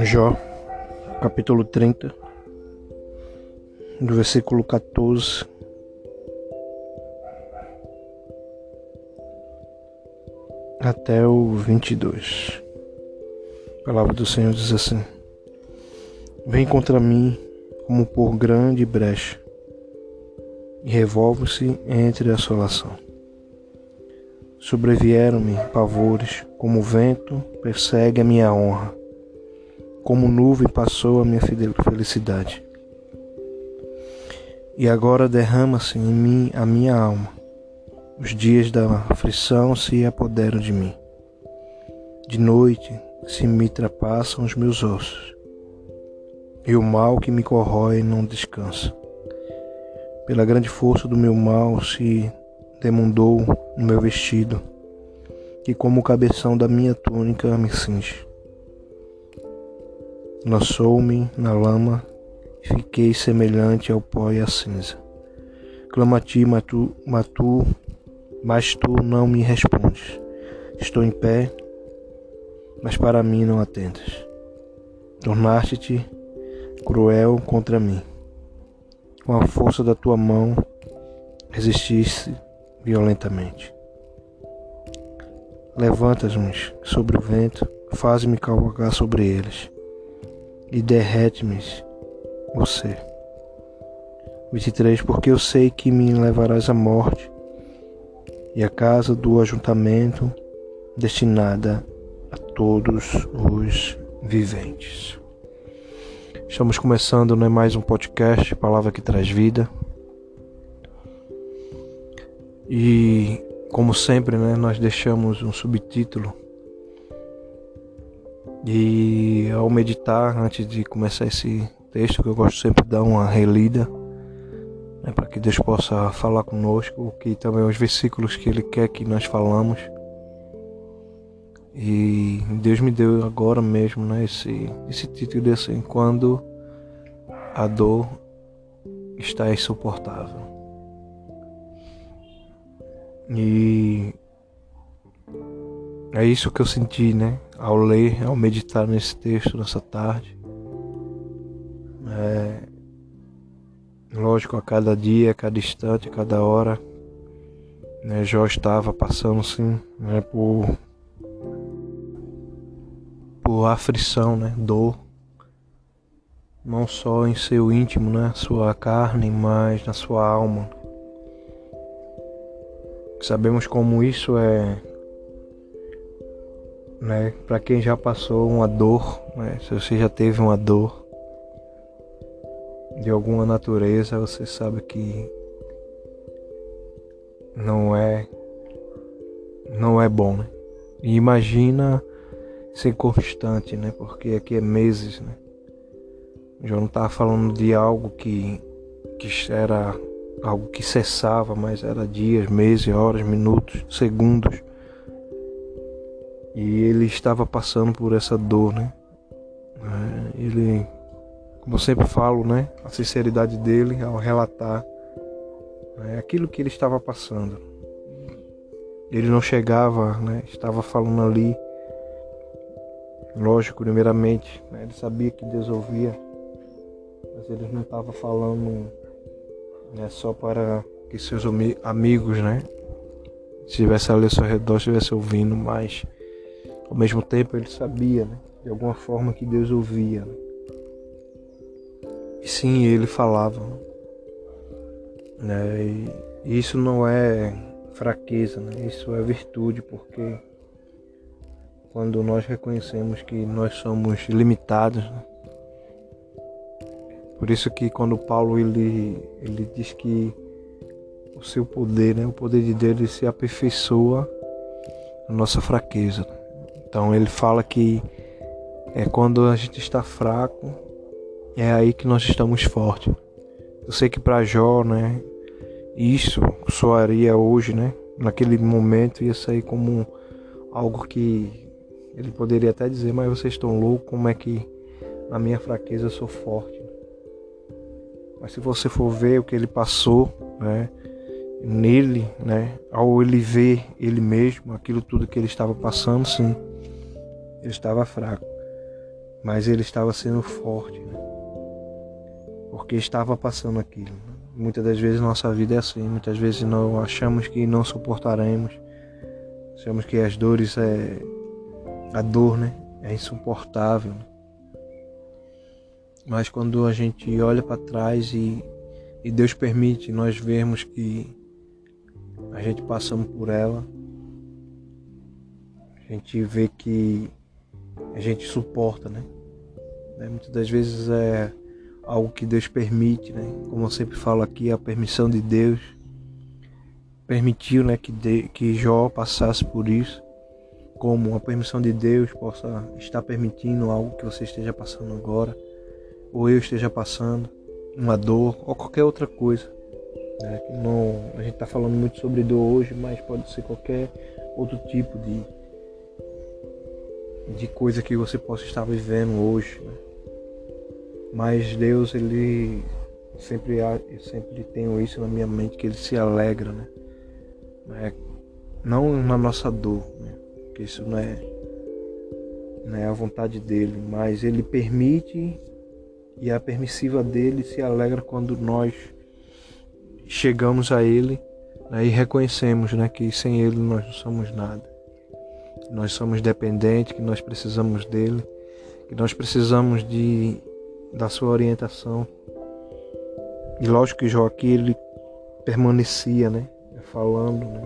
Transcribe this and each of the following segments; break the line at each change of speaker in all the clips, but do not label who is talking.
Jó, capítulo 30, do versículo 14 até o 22. A palavra do Senhor diz assim: Vem contra mim como por grande brecha, e revolve-se entre a assolação. Sobrevieram-me pavores, como o vento persegue a minha honra como nuvem passou a minha felicidade. E agora derrama-se em mim a minha alma. Os dias da aflição se apoderam de mim. De noite se me trapassam os meus ossos, e o mal que me corrói não descansa. Pela grande força do meu mal se demundou o meu vestido, e como o cabeção da minha túnica me cinge. Lançou-me na lama, fiquei semelhante ao pó e à cinza. Clama a ti, mas tu, mas tu não me respondes. Estou em pé, mas para mim não atentas. Tornaste-te cruel contra mim. Com a força da tua mão, resististe violentamente. Levantas-me sobre o vento, faz-me cavalgar sobre eles e derrete-me você. 23 Porque eu sei que me levarás à morte e à casa do ajuntamento destinada a todos os viventes. Estamos começando né, mais um podcast, Palavra que Traz Vida. E, como sempre, né, nós deixamos um subtítulo e ao meditar, antes de começar esse texto, que eu gosto sempre de dar uma relida, né, para que Deus possa falar conosco, que também os versículos que Ele quer que nós falamos. E Deus me deu agora mesmo né, esse, esse título de assim, quando a dor está insuportável. E é isso que eu senti, né? Ao ler, ao meditar nesse texto nessa tarde. É, lógico, a cada dia, a cada instante, a cada hora, né, Jó estava passando sim, né, por por aflição, né, dor, não só em seu íntimo, né, sua carne, mas na sua alma. Sabemos como isso é né? Para quem já passou uma dor, né? se você já teve uma dor de alguma natureza, você sabe que não é não é bom, né? E imagina ser constante, né? Porque aqui é meses, né? Já não estava falando de algo que que era algo que cessava, mas era dias, meses, horas, minutos, segundos. E ele estava passando por essa dor, né? É, ele, como eu sempre falo, né? A sinceridade dele ao relatar né, aquilo que ele estava passando. Ele não chegava, né? Estava falando ali. Lógico, primeiramente, né, ele sabia que Deus ouvia, mas ele não estava falando né, só para que seus amigos, né? Estivesse ali ao seu redor, estivesse ouvindo, mas ao mesmo tempo ele sabia, né, de alguma forma que Deus ouvia. Né? E sim, ele falava. Né? E isso não é fraqueza, né? isso é virtude, porque quando nós reconhecemos que nós somos limitados, né? por isso que quando Paulo ele, ele diz que o seu poder, né? o poder de Deus ele se aperfeiçoa na nossa fraqueza. Né? Então ele fala que é quando a gente está fraco, é aí que nós estamos fortes. Eu sei que para Jó, né, isso soaria hoje, né, naquele momento ia sair como algo que ele poderia até dizer, mas vocês estão loucos, como é que na minha fraqueza eu sou forte? Mas se você for ver o que ele passou, né, nele, né, ao ele ver ele mesmo, aquilo tudo que ele estava passando, sim, eu estava fraco. mas ele estava sendo forte, né? porque estava passando aquilo. Muitas das vezes nossa vida é assim, muitas vezes não achamos que não suportaremos, achamos que as dores é a dor, né, é insuportável. Né? Mas quando a gente olha para trás e, e Deus permite nós vermos que a gente passamos por ela, a gente vê que a gente suporta, né? né? Muitas das vezes é algo que Deus permite, né? Como eu sempre falo aqui, a permissão de Deus permitiu, né, que de, que Jó passasse por isso, como a permissão de Deus possa estar permitindo algo que você esteja passando agora, ou eu esteja passando, uma dor ou qualquer outra coisa. Né? Não, a gente está falando muito sobre dor hoje, mas pode ser qualquer outro tipo de de coisa que você possa estar vivendo hoje. Né? Mas Deus, ele sempre, eu sempre tenho isso na minha mente, que ele se alegra, né? É, não na nossa dor, né? Porque isso não é, não é a vontade dele, mas ele permite e a permissiva dele se alegra quando nós chegamos a ele né, e reconhecemos né, que sem ele nós não somos nada nós somos dependentes, que nós precisamos dele, que nós precisamos de da sua orientação. E lógico que Jó aqui ele permanecia, né, falando, né,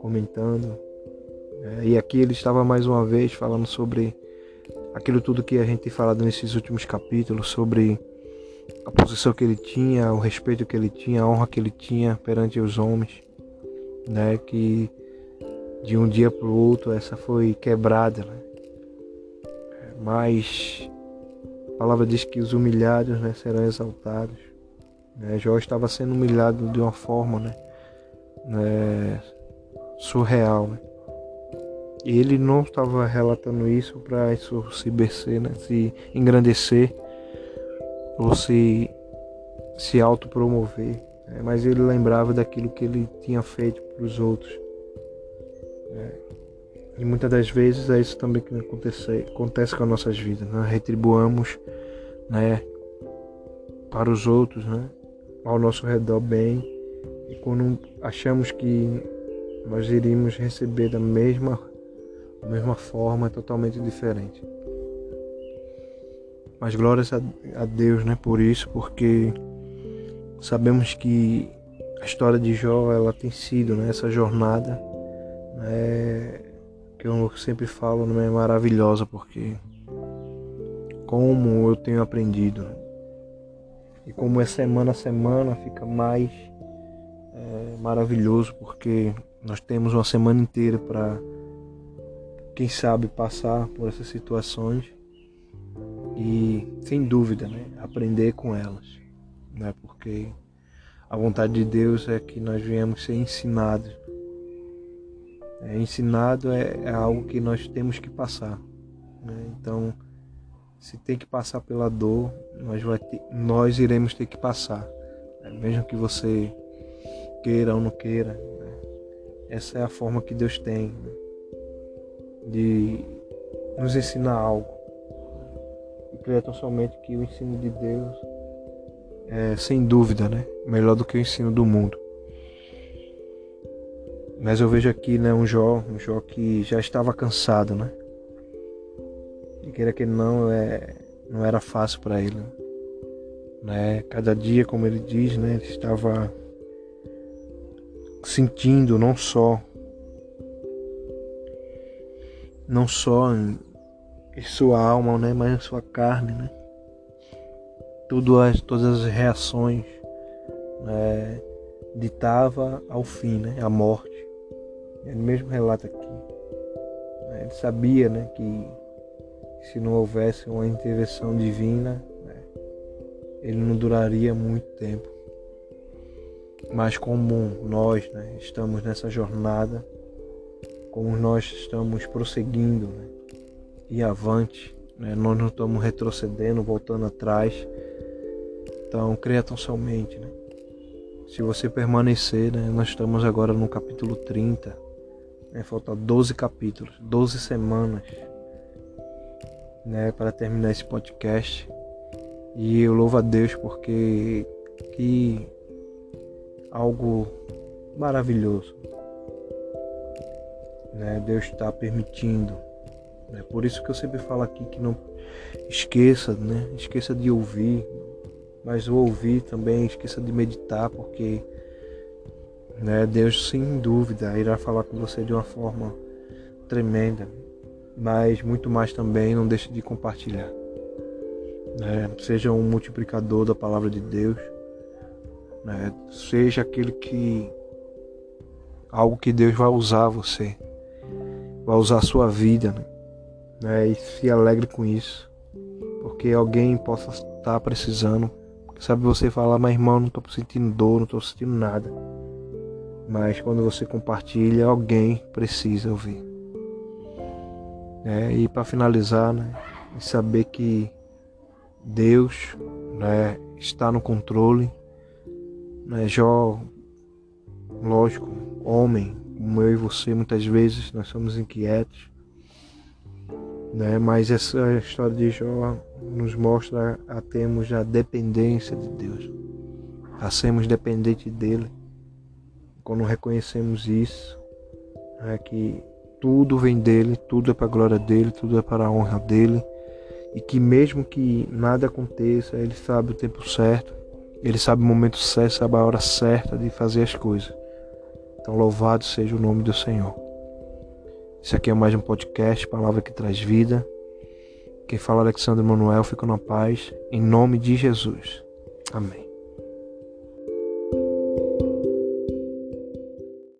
comentando. É, e aqui ele estava mais uma vez falando sobre aquilo tudo que a gente tem falado nesses últimos capítulos, sobre a posição que ele tinha, o respeito que ele tinha, a honra que ele tinha perante os homens, né, que de um dia para o outro essa foi quebrada. Né? Mas a palavra diz que os humilhados né, serão exaltados. Né? Jó estava sendo humilhado de uma forma né, né, surreal. Né? E ele não estava relatando isso para isso se bercer, né, se engrandecer ou se, se autopromover. Né? Mas ele lembrava daquilo que ele tinha feito para os outros. É. E muitas das vezes é isso também que acontece, acontece com as nossas vidas. Nós retribuamos né, para os outros, né, ao nosso redor bem. E quando achamos que nós iríamos receber da mesma, da mesma forma, totalmente diferente. Mas glórias a, a Deus né, por isso, porque sabemos que a história de Jó ela tem sido né, essa jornada é, que eu sempre falo, não é maravilhosa porque como eu tenho aprendido né? e como é semana a semana fica mais é, maravilhoso porque nós temos uma semana inteira para quem sabe passar por essas situações e sem dúvida né, aprender com elas né, porque a vontade de Deus é que nós venhamos ser ensinados é, ensinado é, é, algo que nós temos que passar. Né? Então, se tem que passar pela dor, nós, vai ter, nós iremos ter que passar. Né? Mesmo que você queira ou não queira. Né? Essa é a forma que Deus tem né? de nos ensinar algo. E creio tão somente que o ensino de Deus é, sem dúvida, né? melhor do que o ensino do mundo. Mas eu vejo aqui, né, um Jó, um Jó que já estava cansado, né? E queira que não, é, não era fácil para ele. Né? Cada dia, como ele diz, né, ele estava sentindo não só não só em, sua alma, né, mas em sua carne, né? Tudo as, todas as reações né, ditava ao fim, né, a morte. Ele mesmo relata aqui. Né? Ele sabia né, que se não houvesse uma intervenção divina, né, ele não duraria muito tempo. Mas como nós né, estamos nessa jornada, como nós estamos prosseguindo né, e avante, né, nós não estamos retrocedendo, voltando atrás. Então, creia tão somente. Né? Se você permanecer, nós estamos agora no capítulo 30 é, falta 12 capítulos, 12 semanas. né, para terminar esse podcast. E eu louvo a Deus porque que algo maravilhoso. Né? Deus está permitindo. Né? Por isso que eu sempre falo aqui que não esqueça, né? Esqueça de ouvir, mas o ouvir também esqueça de meditar, porque né, Deus sem dúvida irá falar com você de uma forma tremenda, mas muito mais também não deixe de compartilhar. Né? Seja um multiplicador da palavra de Deus, né? seja aquele que algo que Deus vai usar você, vai usar a sua vida, né? E se alegre com isso, porque alguém possa estar precisando. Sabe você falar, mas irmão, não estou sentindo dor, não estou sentindo nada. Mas quando você compartilha, alguém precisa ouvir. É, e para finalizar, né, saber que Deus né, está no controle. Né, Jó, lógico, homem, como eu e você, muitas vezes nós somos inquietos. Né, mas essa história de Jó nos mostra a termos a dependência de Deus, a sermos dependentes dele. Quando reconhecemos isso, é que tudo vem dele, tudo é para a glória dele, tudo é para a honra dele, e que mesmo que nada aconteça, ele sabe o tempo certo, ele sabe o momento certo, sabe a hora certa de fazer as coisas. Então, louvado seja o nome do Senhor. Isso aqui é mais um podcast, palavra que traz vida. Quem fala é Alexandre Manuel, fica na paz, em nome de Jesus. Amém.